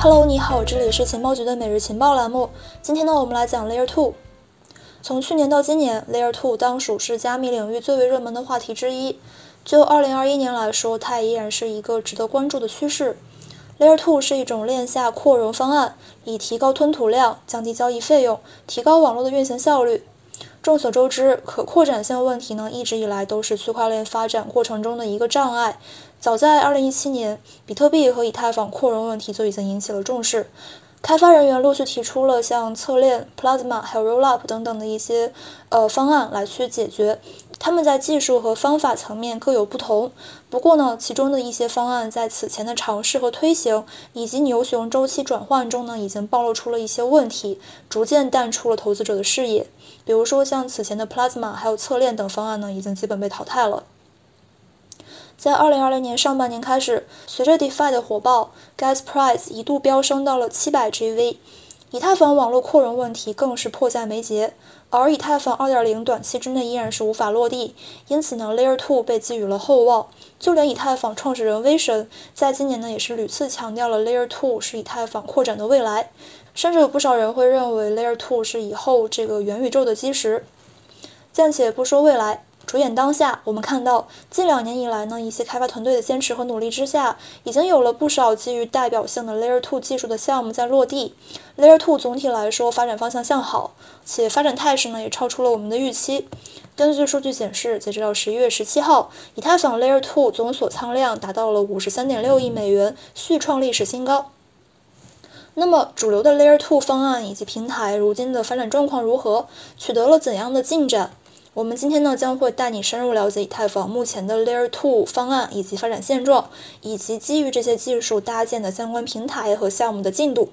Hello，你好，这里是情报局的每日情报栏目。今天呢，我们来讲 Layer Two。从去年到今年，Layer Two 当属是加密领域最为热门的话题之一。就2021年来说，它依然是一个值得关注的趋势。Layer Two 是一种链下扩容方案，以提高吞吐量、降低交易费用、提高网络的运行效率。众所周知，可扩展性问题呢，一直以来都是区块链发展过程中的一个障碍。早在2017年，比特币和以太坊扩容问题就已经引起了重视。开发人员陆续提出了像侧链、Plasma 还有 Rollup 等等的一些呃方案来去解决。他们在技术和方法层面各有不同，不过呢，其中的一些方案在此前的尝试和推行以及牛熊周期转换中呢，已经暴露出了一些问题，逐渐淡出了投资者的视野。比如说像此前的 Plasma 还有侧链等方案呢，已经基本被淘汰了。在2020年上半年开始，随着 DeFi 的火爆，Gas Price 一度飙升到了700 GV，以太坊网络扩容问题更是迫在眉睫。而以太坊2.0短期之内依然是无法落地，因此呢，Layer 2被寄予了厚望。就连以太坊创始人威神在今年呢，也是屡次强调了 Layer 2是以太坊扩展的未来，甚至有不少人会认为 Layer 2是以后这个元宇宙的基石。暂且不说未来。着眼当下，我们看到近两年以来呢，一些开发团队的坚持和努力之下，已经有了不少基于代表性的 Layer 2技术的项目在落地。Layer 2总体来说发展方向向好，且发展态势呢也超出了我们的预期。根据数据显示，截止到十一月十七号，以太坊 Layer 2总锁仓量达到了五十三点六亿美元，续创历史新高。那么，主流的 Layer 2方案以及平台如今的发展状况如何？取得了怎样的进展？我们今天呢将会带你深入了解以太坊目前的 Layer 2方案以及发展现状，以及基于这些技术搭建的相关平台和项目的进度。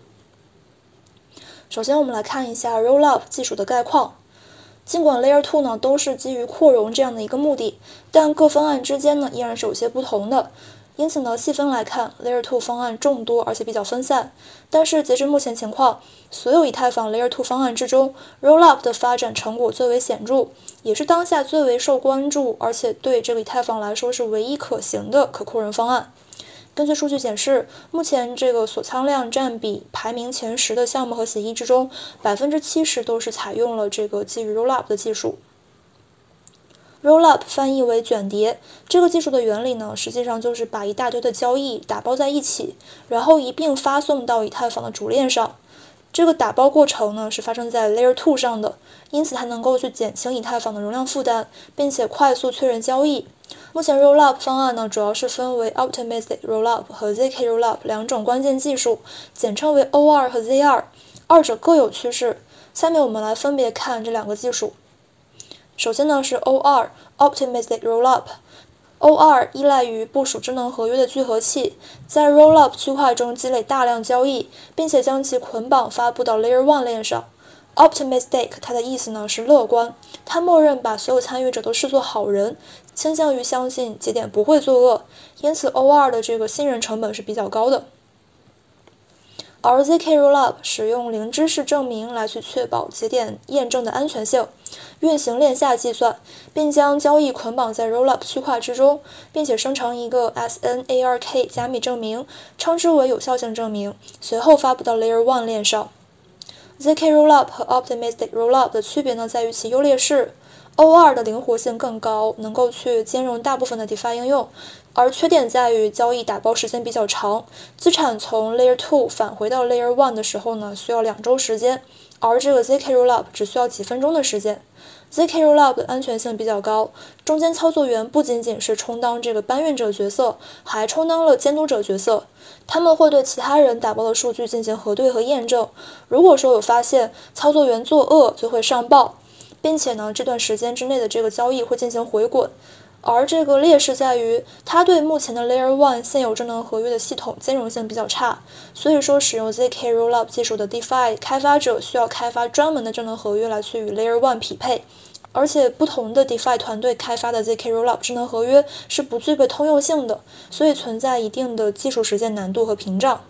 首先，我们来看一下 Rollup 技术的概况。尽管 Layer 2呢都是基于扩容这样的一个目的，但各方案之间呢依然是有些不同的。因此呢，细分来看，Layer 2方案众多而且比较分散。但是截至目前情况，所有以太坊 Layer 2方案之中，Rollup 的发展成果最为显著，也是当下最为受关注，而且对这个以太坊来说是唯一可行的可扩容方案。根据数据显示，目前这个锁仓量占比排名前十的项目和协议之中，百分之七十都是采用了这个基于 Rollup 的技术。Rollup 翻译为卷叠，这个技术的原理呢，实际上就是把一大堆的交易打包在一起，然后一并发送到以太坊的主链上。这个打包过程呢，是发生在 Layer 2上的，因此它能够去减轻以太坊的容量负担，并且快速确认交易。目前 Rollup 方案呢，主要是分为 Optimistic Rollup 和 zk Rollup 两种关键技术，简称为 O2 和 Z2，二者各有趋势。下面我们来分别看这两个技术。首先呢是 O2 Optimistic Rollup。O2 依赖于部署智能合约的聚合器，在 Rollup 区块中积累大量交易，并且将其捆绑发布到 Layer 1链上。Optimistic 它的意思呢是乐观，它默认把所有参与者都视作好人，倾向于相信节点不会作恶，因此 O2 的这个信任成本是比较高的。而 zk Rollup 使用零知识证明来去确保节点验证的安全性。运行链下计算，并将交易捆绑在 Rollup 区块之中，并且生成一个 SNARK 加密证明，称之为有效性证明，随后发布到 Layer 1链上。zk Rollup 和 Optimistic Rollup 的区别呢，在于其优劣势。O2 的灵活性更高，能够去兼容大部分的 DeFi 应用，而缺点在于交易打包时间比较长，资产从 Layer 2返回到 Layer 1的时候呢，需要两周时间，而这个 zk Rollup 只需要几分钟的时间。zk Rollup 的安全性比较高，中间操作员不仅仅是充当这个搬运者角色，还充当了监督者角色。他们会对其他人打包的数据进行核对和验证。如果说有发现操作员作恶，就会上报，并且呢，这段时间之内的这个交易会进行回滚。而这个劣势在于，它对目前的 Layer One 现有智能合约的系统兼容性比较差。所以说，使用 zk Rollup 技术的 DeFi 开发者需要开发专门的智能合约来去与 Layer One 匹配。而且，不同的 DeFi 团队开发的 zk Rollup 智能合约是不具备通用性的，所以存在一定的技术实践难度和屏障。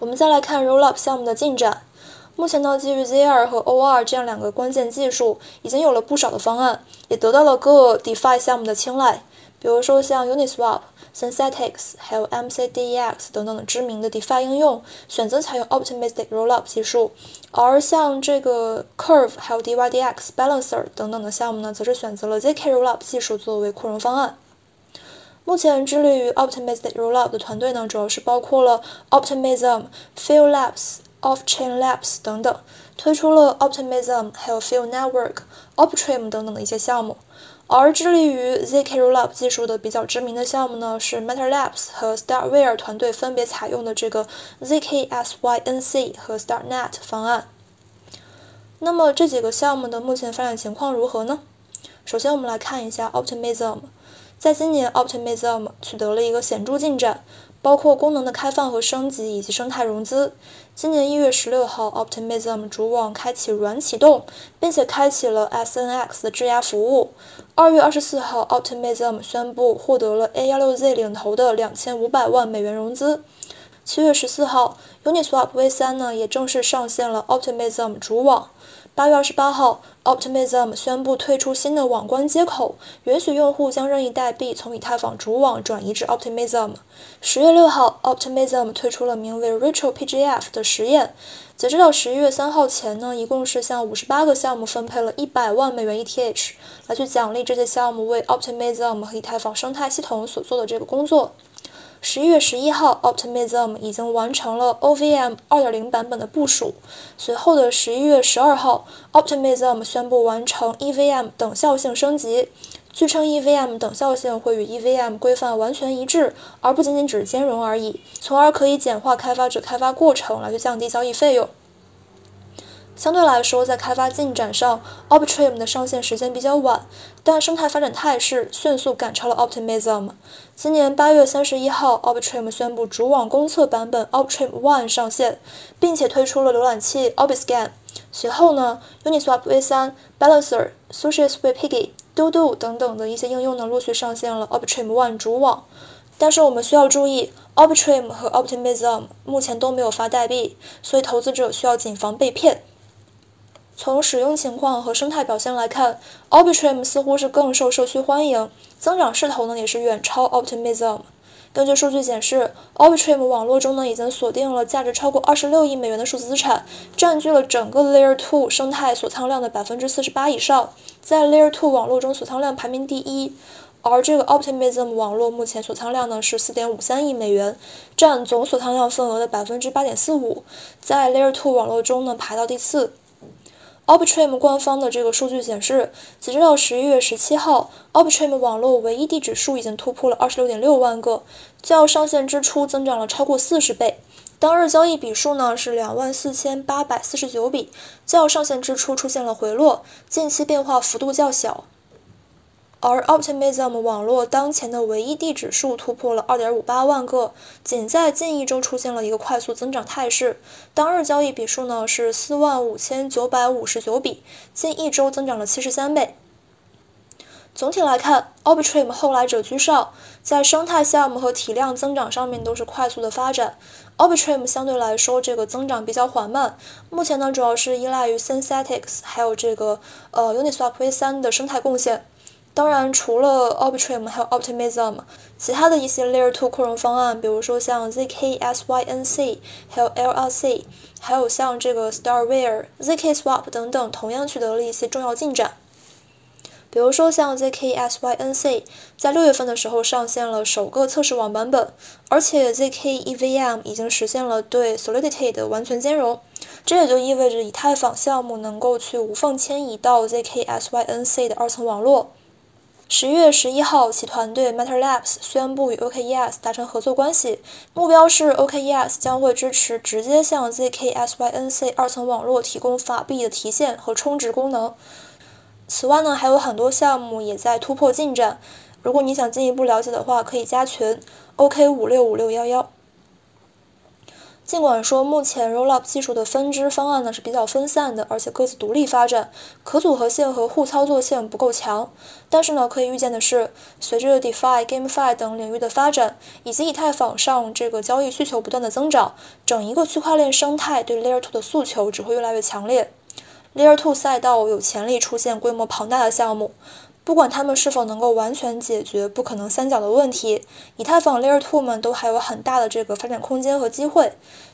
我们再来看 Rollup 项目的进展。目前呢，基于 Z2 和 O2 这样两个关键技术，已经有了不少的方案，也得到了各 DeFi 项目的青睐。比如说像 Uniswap，Synthetics，还有 MCDEX 等等的知名的 DeFi 应用，选择采用 Optimistic Rollup 技术；而像这个 Curve，还有 DYDX Balancer 等等的项目呢，则是选择了 ZK Rollup 技术作为扩容方案。目前致力于 Optimistic Rollup 的团队呢，主要是包括了 Optimism、f i e l Labs、Offchain Labs 等等，推出了 Optimism，还有 Field Network、Optrim 等等的一些项目。而致力于 ZK Rollup 技术的比较知名的项目呢，是 Matter Labs 和 Startware 团队分别采用的这个 ZK-SYNC 和 StartNet 方案。那么这几个项目的目前发展情况如何呢？首先我们来看一下 Optimism，在今年 Optimism 取得了一个显著进展。包括功能的开放和升级以及生态融资。今年一月十六号，Optimism 主网开启软启动，并且开启了 SNX 的质押服务。二月二十四号，Optimism 宣布获得了 A16Z 领投的两千五百万美元融资。七月十四号，Uniswap V3 呢也正式上线了 Optimism 主网。八月二十八号，Optimism 宣布推出新的网关接口，允许用户将任意代币从以太坊主网转移至 Optimism。十月六号，Optimism 推出了名为 Ritual PGF 的实验。截止到十一月三号前呢，一共是向五十八个项目分配了一百万美元 ETH，来去奖励这些项目为 Optimism 和以太坊生态系统所做的这个工作。十一月十一号，Optimism 已经完成了 OVM 二点零版本的部署。随后的十一月十二号，Optimism 宣布完成 EVM 等效性升级。据称，EVM 等效性会与 EVM 规范完全一致，而不仅仅只是兼容而已，从而可以简化开发者开发过程，来去降低交易费用。相对来说，在开发进展上，Optrim 的上线时间比较晚，但生态发展态势迅速赶超了 Optimism。今年八月三十一号，Optrim 宣布主网公测版本 Optrim One 上线，并且推出了浏览器 Opscan。随后呢，Uniswap V3、Balancer、SushiSweetPiggy、Dodo 等等的一些应用呢，陆续上线了 Optrim One 主网。但是我们需要注意，Optrim 和 Optimism 目前都没有发代币，所以投资者需要谨防被骗。从使用情况和生态表现来看，Optrim 似乎是更受社区欢迎，增长势头呢也是远超 Optimism。根据数据显示，Optrim 网络中呢已经锁定了价值超过二十六亿美元的数字资产，占据了整个 Layer 2生态锁仓量的百分之四十八以上，在 Layer 2网络中锁仓量排名第一。而这个 Optimism 网络目前锁仓量呢是四点五三亿美元，占总锁仓量份额的百分之八点四五，在 Layer 2网络中呢排到第四。Optrim 官方的这个数据显示，截止到十一月十七号，Optrim 网络唯一地址数已经突破了二十六点六万个，较上线之初增长了超过四十倍。当日交易笔数呢是两万四千八百四十九笔，较上线之初出现了回落，近期变化幅度较小。而 Optimism 网络当前的唯一地址数突破了2.58万个，仅在近一周出现了一个快速增长态势。当日交易笔数呢是4万5959笔，近一周增长了73倍。总体来看，Optrim 后来者居上，在生态项目和体量增长上面都是快速的发展。Optrim 相对来说这个增长比较缓慢，目前呢主要是依赖于 Synthetics 还有这个呃 Uniswap V3 的生态贡献。当然，除了 Optrim 还有 Optimism，其他的一些 Layer 2扩容方案，比如说像 zk-SYNC，还有 LRC，还有像这个 Starware、zkSwap 等等，同样取得了一些重要进展。比如说像 zk-SYNC，在六月份的时候上线了首个测试网版本，而且 zk-EVM 已经实现了对 Solidity 的完全兼容，这也就意味着以太坊项目能够去无缝迁移到 zk-SYNC 的二层网络。十一月十一号，其团队 Matter Labs 宣布与 OKES 达成合作关系，目标是 OKES 将会支持直接向 zk-SYNC 二层网络提供法币的提现和充值功能。此外呢，还有很多项目也在突破进展。如果你想进一步了解的话，可以加群 OK 五六五六幺幺。尽管说目前 Rollup 技术的分支方案呢是比较分散的，而且各自独立发展，可组合性和互操作性不够强，但是呢可以预见的是，随着 DeFi、GameFi 等领域的发展，以及以太坊上这个交易需求不断的增长，整一个区块链生态对 Layer 2的诉求只会越来越强烈。Layer 2赛道有潜力出现规模庞大的项目，不管他们是否能够完全解决不可能三角的问题，以太坊 Layer 2们都还有很大的这个发展空间和机会。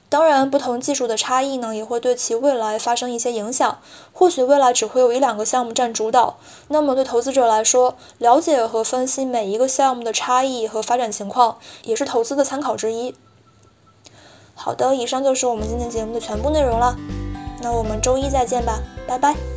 当然，不同技术的差异呢，也会对其未来发生一些影响。或许未来只会有一两个项目占主导。那么对投资者来说，了解和分析每一个项目的差异和发展情况，也是投资的参考之一。好的，以上就是我们今天节目的全部内容了。那我们周一再见吧，拜拜。